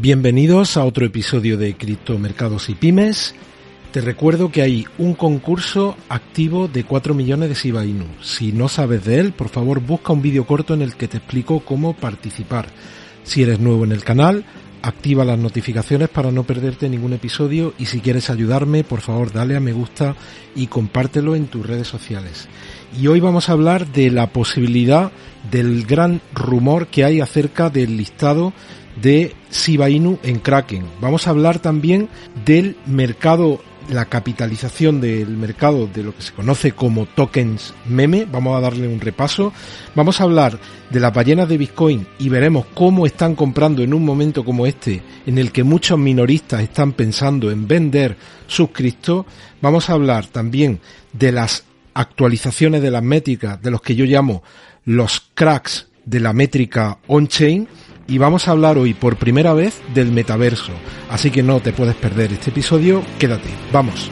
Bienvenidos a otro episodio de Criptomercados y Pymes. Te recuerdo que hay un concurso activo de 4 millones de Shiba. Si no sabes de él, por favor busca un vídeo corto en el que te explico cómo participar. Si eres nuevo en el canal, activa las notificaciones para no perderte ningún episodio y si quieres ayudarme, por favor dale a me gusta y compártelo en tus redes sociales. Y hoy vamos a hablar de la posibilidad del gran rumor que hay acerca del listado de Shiba en Kraken. Vamos a hablar también del mercado, la capitalización del mercado de lo que se conoce como tokens meme. Vamos a darle un repaso. Vamos a hablar de las ballenas de Bitcoin y veremos cómo están comprando en un momento como este, en el que muchos minoristas están pensando en vender sus criptos. Vamos a hablar también de las actualizaciones de las métricas, de los que yo llamo los cracks de la métrica on-chain y vamos a hablar hoy por primera vez del metaverso. Así que no te puedes perder este episodio, quédate, vamos.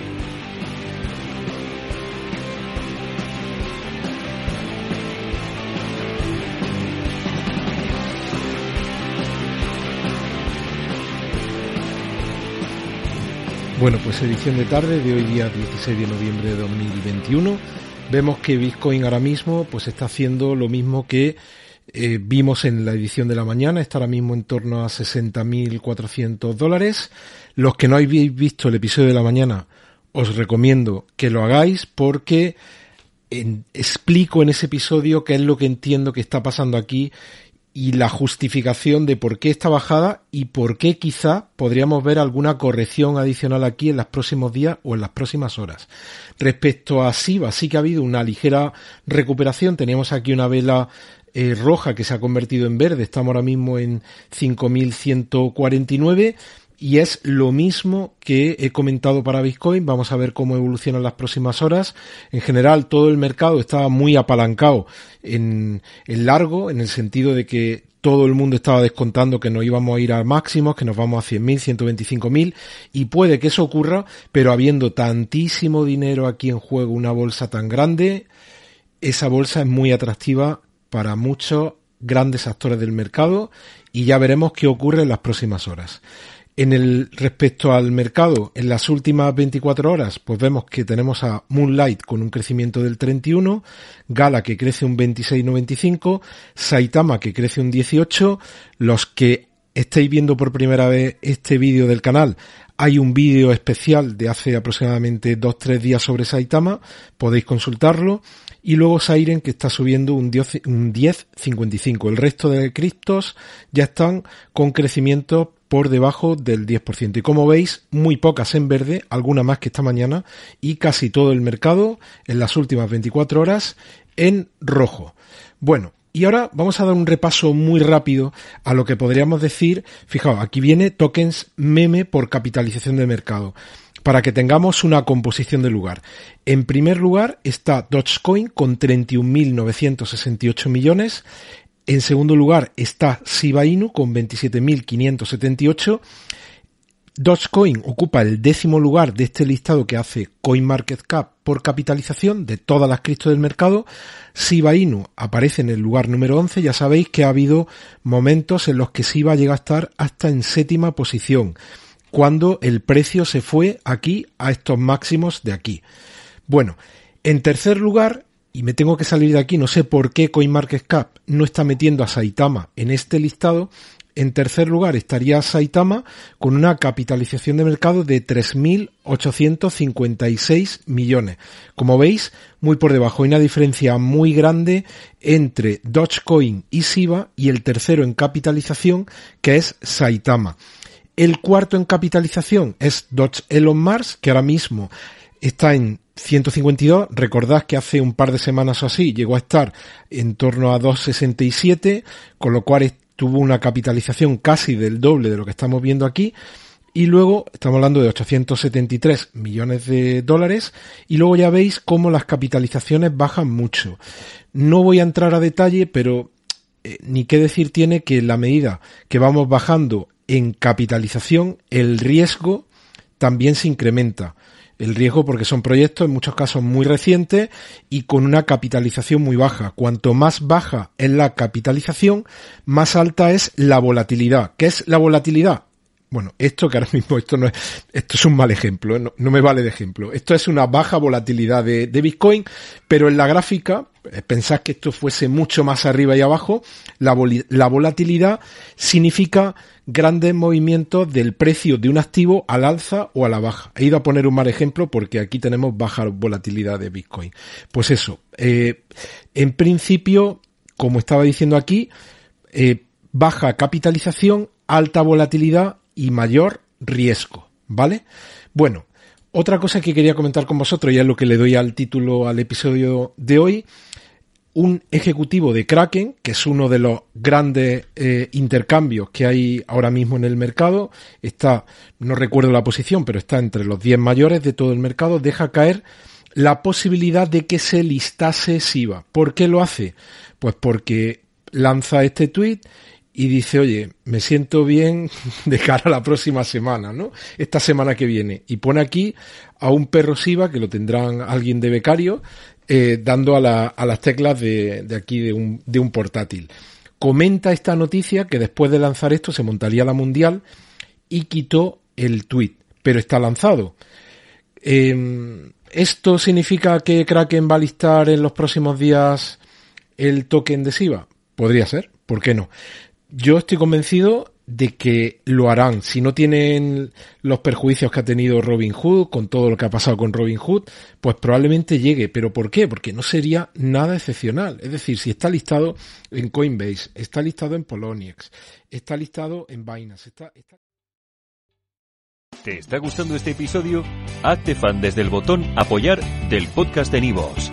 Bueno, pues edición de tarde de hoy día 16 de noviembre de 2021. Vemos que Bitcoin ahora mismo pues está haciendo lo mismo que eh, vimos en la edición de la mañana, está ahora mismo en torno a 60.400 dólares. Los que no habéis visto el episodio de la mañana, os recomiendo que lo hagáis porque explico en ese episodio qué es lo que entiendo que está pasando aquí y la justificación de por qué esta bajada y por qué quizá podríamos ver alguna corrección adicional aquí en los próximos días o en las próximas horas. Respecto a SIVA, sí que ha habido una ligera recuperación. Teníamos aquí una vela eh, roja que se ha convertido en verde. Estamos ahora mismo en 5.149 y es lo mismo que he comentado para Bitcoin. Vamos a ver cómo evolucionan las próximas horas. En general, todo el mercado estaba muy apalancado en, en largo, en el sentido de que todo el mundo estaba descontando que nos íbamos a ir a máximos, que nos vamos a 100.000, 125.000 y puede que eso ocurra, pero habiendo tantísimo dinero aquí en juego, una bolsa tan grande, esa bolsa es muy atractiva para muchos grandes actores del mercado y ya veremos qué ocurre en las próximas horas. En el respecto al mercado, en las últimas 24 horas, pues vemos que tenemos a Moonlight con un crecimiento del 31, Gala que crece un 26,95, Saitama que crece un 18, los que estéis viendo por primera vez este vídeo del canal, hay un vídeo especial de hace aproximadamente 2-3 días sobre Saitama, podéis consultarlo y luego Sairen que está subiendo un 10,55. El resto de criptos ya están con crecimiento por debajo del 10%. Y como veis, muy pocas en verde, alguna más que esta mañana, y casi todo el mercado en las últimas 24 horas en rojo. Bueno, y ahora vamos a dar un repaso muy rápido a lo que podríamos decir. Fijaos, aquí viene tokens meme por capitalización de mercado para que tengamos una composición de lugar. En primer lugar está Dogecoin con 31.968 millones. En segundo lugar está Shiba Inu con 27.578. Dogecoin ocupa el décimo lugar de este listado que hace CoinMarketCap por capitalización de todas las criptos del mercado. Shiba Inu aparece en el lugar número 11. Ya sabéis que ha habido momentos en los que Shiba llega a estar hasta en séptima posición cuando el precio se fue aquí a estos máximos de aquí. Bueno, en tercer lugar, y me tengo que salir de aquí, no sé por qué CoinMarketCap no está metiendo a Saitama en este listado. En tercer lugar estaría Saitama con una capitalización de mercado de 3.856 millones. Como veis, muy por debajo. Hay una diferencia muy grande entre Dogecoin y Shiba y el tercero en capitalización que es Saitama. El cuarto en capitalización es Dodge Elon Mars, que ahora mismo está en 152. Recordad que hace un par de semanas o así llegó a estar en torno a 267, con lo cual tuvo una capitalización casi del doble de lo que estamos viendo aquí. Y luego estamos hablando de 873 millones de dólares. Y luego ya veis cómo las capitalizaciones bajan mucho. No voy a entrar a detalle, pero eh, ni qué decir tiene que la medida que vamos bajando en capitalización el riesgo también se incrementa. El riesgo porque son proyectos en muchos casos muy recientes y con una capitalización muy baja. Cuanto más baja es la capitalización, más alta es la volatilidad. ¿Qué es la volatilidad? Bueno, esto que ahora mismo esto no es, esto es un mal ejemplo, ¿eh? no, me vale de ejemplo. Esto es una baja volatilidad de, Bitcoin, pero en la gráfica, eh, pensad que esto fuese mucho más arriba y abajo, la, la volatilidad significa grandes movimientos del precio de un activo al alza o a la baja. He ido a poner un mal ejemplo porque aquí tenemos baja volatilidad de Bitcoin. Pues eso, eh, en principio, como estaba diciendo aquí, baja capitalización, alta volatilidad y mayor riesgo, ¿vale? Bueno, otra cosa que quería comentar con vosotros, ya es lo que le doy al título al episodio de hoy, un ejecutivo de Kraken, que es uno de los grandes eh, intercambios que hay ahora mismo en el mercado, está, no recuerdo la posición, pero está entre los 10 mayores de todo el mercado, deja caer la posibilidad de que se listase SIVA. ¿Por qué lo hace? Pues porque lanza este tweet y dice, oye, me siento bien de cara a la próxima semana, ¿no? Esta semana que viene. Y pone aquí a un perro Siva, que lo tendrán alguien de becario, eh, dando a, la, a, las teclas de, aquí de un, de un portátil. Comenta esta noticia que después de lanzar esto se montaría la mundial y quitó el tweet, pero está lanzado. Em, ¿Esto significa que Kraken va a listar en los próximos días el token de SIVA? Podría ser, ¿por qué no? Yo estoy convencido de que lo harán. Si no tienen los perjuicios que ha tenido Robin Hood, con todo lo que ha pasado con Robin Hood, pues probablemente llegue. ¿Pero por qué? Porque no sería nada excepcional. Es decir, si está listado en Coinbase, está listado en Poloniex, está listado en Binance. ¿Te está gustando este episodio? Hazte fan desde el botón apoyar del podcast de Nivos.